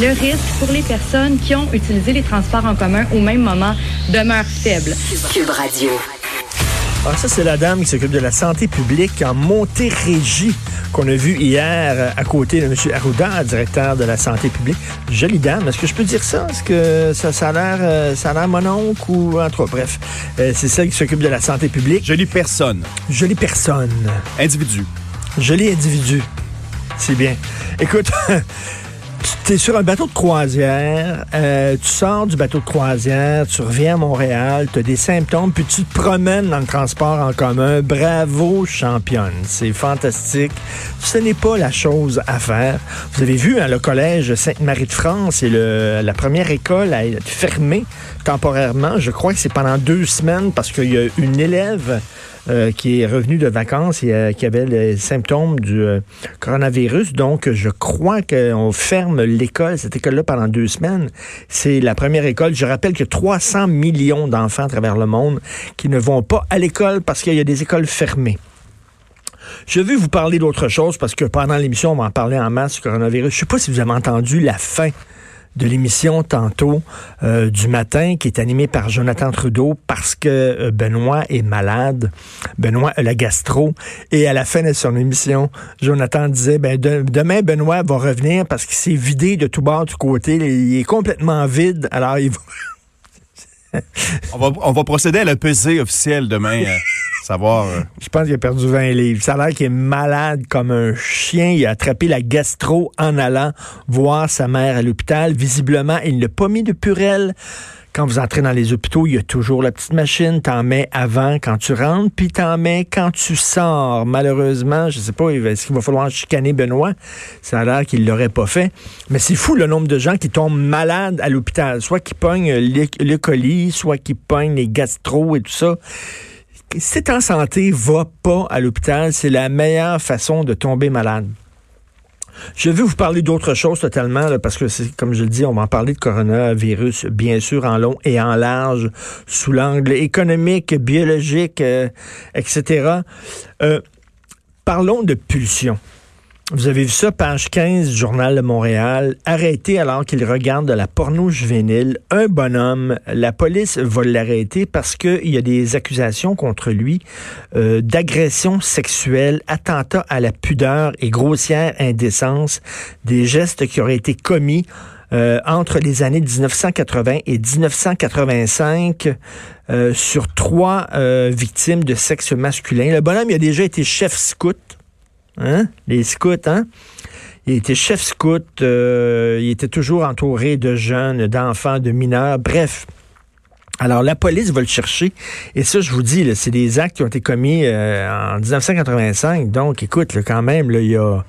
Le risque pour les personnes qui ont utilisé les transports en commun au même moment demeure faible. Cube Radio. Ah, ça, c'est la dame qui s'occupe de la santé publique en Montérégie qu'on a vu hier à côté de M. Arruda, directeur de la santé publique. Jolie dame. Est-ce que je peux dire ça? Est-ce que ça, ça a l'air euh, ça a l'air mon oncle ou entre autres? Bref, euh, c'est celle qui s'occupe de la santé publique. Jolie personne. Jolie personne. Individu. Joli individu. C'est bien. Écoute, tu es sur un bateau de croisière, euh, tu sors du bateau de croisière, tu reviens à Montréal, tu as des symptômes, puis tu te promènes dans le transport en commun. Bravo, championne. C'est fantastique. Ce n'est pas la chose à faire. Vous avez vu, hein, le collège Sainte-Marie-de-France, c'est la première école à être fermée temporairement. Je crois que c'est pendant deux semaines parce qu'il y a une élève euh, qui est revenu de vacances et euh, qui avait les symptômes du euh, coronavirus. Donc, je crois qu'on ferme l'école, cette école-là, pendant deux semaines. C'est la première école. Je rappelle que 300 millions d'enfants à travers le monde qui ne vont pas à l'école parce qu'il y a des écoles fermées. Je veux vous parler d'autre chose parce que pendant l'émission, on va en parler en masse du coronavirus. Je ne sais pas si vous avez entendu la fin de l'émission tantôt euh, du matin qui est animée par Jonathan Trudeau parce que euh, Benoît est malade. Benoît a la gastro. Et à la fin de son émission, Jonathan disait, ben, demain, Benoît va revenir parce qu'il s'est vidé de tout bord, du côté. Il est complètement vide. Alors, il va... on, va, on va procéder à la pesée officielle demain. Euh. Je pense qu'il a perdu 20 livres. Ça a l'air qu'il est malade comme un chien. Il a attrapé la gastro en allant voir sa mère à l'hôpital. Visiblement, il n'a pas mis de purelle. Quand vous entrez dans les hôpitaux, il y a toujours la petite machine. T'en mets avant quand tu rentres, puis t'en mets quand tu sors. Malheureusement, je sais pas, est-ce qu'il va falloir chicaner Benoît? Ça a l'air qu'il l'aurait pas fait. Mais c'est fou le nombre de gens qui tombent malades à l'hôpital. Soit qui pognent le colis, soit qui pognent les gastro et tout ça si t'es en santé, va pas à l'hôpital. C'est la meilleure façon de tomber malade. Je veux vous parler d'autre chose totalement, parce que c'est, comme je le dis, on va en parler de coronavirus, bien sûr, en long et en large, sous l'angle économique, biologique, euh, etc. Euh, parlons de pulsion. Vous avez vu ça, page 15 Journal de Montréal. Arrêté alors qu'il regarde de la porno juvénile. Un bonhomme, la police va l'arrêter parce qu'il y a des accusations contre lui euh, d'agression sexuelle, attentat à la pudeur et grossière indécence, des gestes qui auraient été commis euh, entre les années 1980 et 1985 euh, sur trois victimes de sexe masculin. Le bonhomme il a déjà été chef scout Hein? Les scouts, hein? Il était chef scout, euh, il était toujours entouré de jeunes, d'enfants, de mineurs, bref. Alors, la police va le chercher. Et ça, je vous dis, c'est des actes qui ont été commis euh, en 1985. Donc, écoute, quand même, il, y a,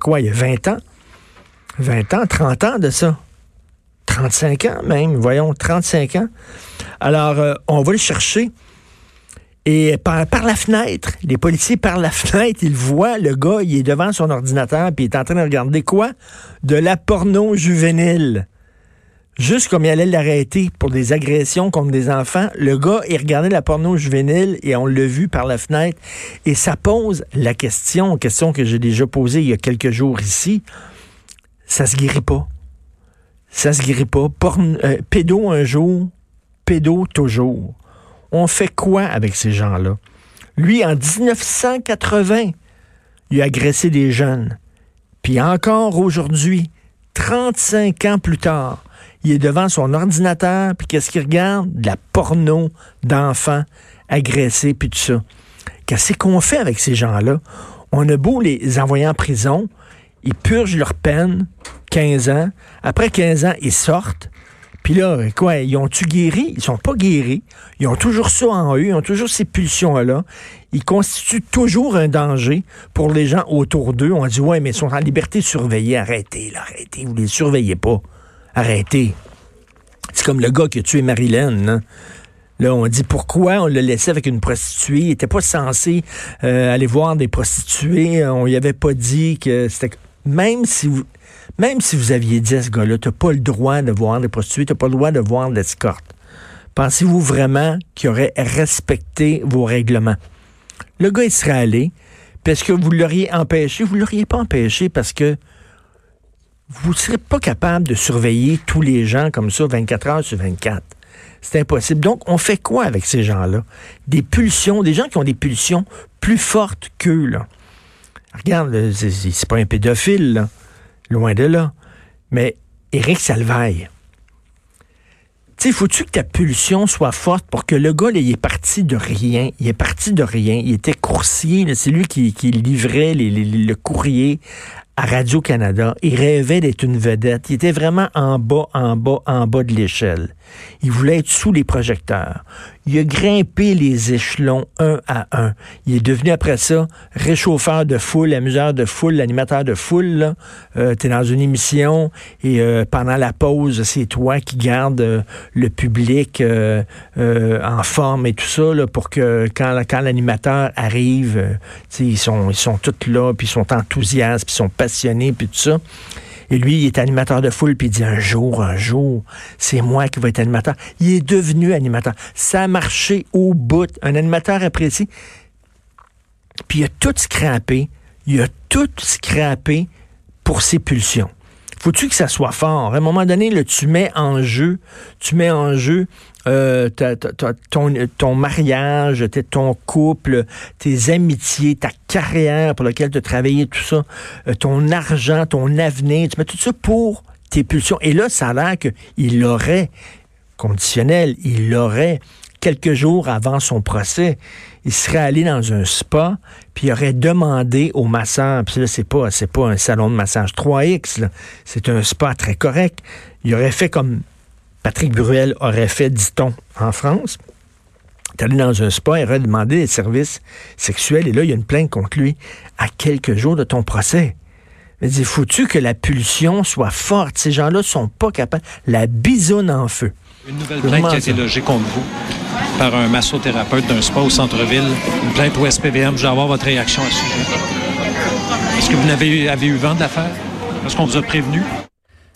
quoi? Il y a 20 ans? 20 ans, 30 ans de ça? 35 ans même, voyons, 35 ans. Alors, euh, on va le chercher. Et par, la fenêtre, les policiers par la fenêtre, ils voient le gars, il est devant son ordinateur, puis il est en train de regarder quoi? De la porno juvénile. Juste comme il allait l'arrêter pour des agressions contre des enfants, le gars, il regardait la porno juvénile et on l'a vu par la fenêtre. Et ça pose la question, question que j'ai déjà posée il y a quelques jours ici. Ça se guérit pas. Ça se guérit pas. Porn, euh, pédo un jour, pédo toujours. On fait quoi avec ces gens-là? Lui, en 1980, il a agressé des jeunes. Puis encore aujourd'hui, 35 ans plus tard, il est devant son ordinateur, puis qu'est-ce qu'il regarde? De la porno d'enfants agressés, puis tout ça. Qu'est-ce qu'on fait avec ces gens-là? On a beau les envoyer en prison, ils purgent leur peine, 15 ans. Après 15 ans, ils sortent. Puis là, quoi, ils ont-tu guéri? Ils sont pas guéris. Ils ont toujours ça en eux, ils ont toujours ces pulsions-là. Ils constituent toujours un danger pour les gens autour d'eux. On dit, ouais, mais ils sont en liberté surveillée. Arrêtez, là, arrêtez, vous les surveillez pas. Arrêtez. C'est comme le gars qui a tué Marilyn. Hein? Là, on dit pourquoi on l'a laissé avec une prostituée? Il n'était pas censé euh, aller voir des prostituées. On lui avait pas dit que c'était. Même si vous, même si vous aviez dit à ce gars-là, tu n'as pas le droit de voir des prostituées, tu n'as pas le droit de voir l'escorte. Pensez-vous vraiment qu'il aurait respecté vos règlements? Le gars, il serait allé, parce que vous l'auriez empêché? Vous l'auriez pas empêché parce que vous ne serez pas capable de surveiller tous les gens comme ça 24 heures sur 24. C'est impossible. Donc, on fait quoi avec ces gens-là? Des pulsions, des gens qui ont des pulsions plus fortes qu'eux, là. Regarde, c'est pas un pédophile. Loin de là. Mais Éric Salvaille, tu sais, faut-tu que ta pulsion soit forte pour que le gars, il est parti de rien? Il est parti de rien. Il était coursier. C'est lui qui, livrait le courrier à Radio-Canada. Il rêvait d'être une vedette. Il était vraiment en bas, en bas, en bas de l'échelle. Il voulait être sous les projecteurs. Il a grimpé les échelons un à un. Il est devenu après ça réchauffeur de foule, amuseur de foule, animateur de foule. Euh, tu es dans une émission et euh, pendant la pause, c'est toi qui gardes euh, le public en forme et tout ça pour que quand, quand l'animateur arrive, ils sont, ils tous là, puis ils sont enthousiastes, puis ils sont puis tout ça. Et lui, il est animateur de foule, puis il dit un jour, un jour, c'est moi qui vais être animateur. Il est devenu animateur. Ça a marché au bout. Un animateur apprécié. Puis il a tout scrappé. Il a tout scrappé pour ses pulsions. Faut-tu que ça soit fort? À un moment donné, là, tu mets en jeu, tu mets en jeu euh, ton, mariage, ton couple, tes amitiés, ta carrière pour laquelle tu as travaillé, tout ça, euh, ton argent, ton avenir, tu mets tout ça pour tes pulsions. Et là, ça a l'air qu'il l'aurait, conditionnel, il l'aurait quelques jours avant son procès, il serait allé dans un spa, puis il aurait demandé au masseur, puis là, c'est pas, pas un salon de massage 3X, c'est un spa très correct. Il aurait fait comme Patrick Bruel aurait fait, dit-on, en France. est allé dans un spa, il aurait demandé des services sexuels, et là, il y a une plainte contre lui à quelques jours de ton procès. Il faut-tu que la pulsion soit forte? Ces gens-là sont pas capables. La bisoune en feu. Une nouvelle plainte qui a été logée contre vous par un massothérapeute d'un spa au centre-ville. Une plainte au SPVM. Je vais avoir votre réaction à ce sujet. Est-ce que vous avez, avez eu vent de l'affaire? Est-ce qu'on vous a prévenu?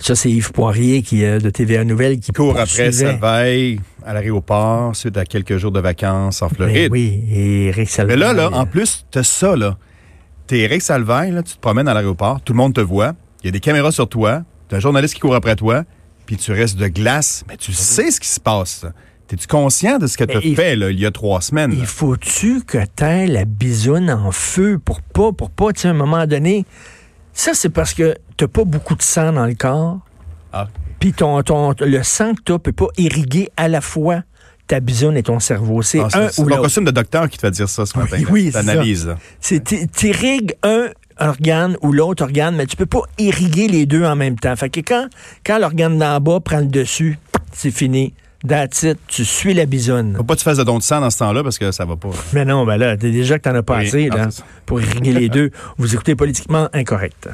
Ça, c'est Yves Poirier qui, euh, de TVA Nouvelle qui court après Salveille à l'aéroport suite à quelques jours de vacances en ben Floride. oui, et Eric Salveille. Mais là, là, en plus, t'as ça, là. T'es Eric Salveille, là, tu te promènes à l'aéroport, tout le monde te voit, il y a des caméras sur toi, t'as un journaliste qui court après toi, puis tu restes de glace, mais tu sais ce qui se passe. T'es-tu conscient de ce que tu as fait là, il y a trois semaines? Il faut-tu que t'aies la bisoune en feu pour pas, pour pas, tu sais, à un moment donné... Ça, c'est parce que t'as pas beaucoup de sang dans le corps. Ah. Puis ton, ton, le sang que t'as peut pas irriguer à la fois ta bisoune et ton cerveau. C'est ah, un ou l'autre. C'est costume de docteur qui te fait dire ça ce matin. Oui, oui c'est T'irrigues un organe ou l'autre organe, mais tu peux pas irriguer les deux en même temps. Fait que quand, quand l'organe d'en bas prend le dessus, c'est fini. That's it. Tu suis la bisonne. Faut pas que tu fasses de don de sang dans ce temps-là parce que ça va pas. Mais non, ben là, déjà que t'en as pas assez, là, pour irriguer les deux. Vous écoutez politiquement incorrect.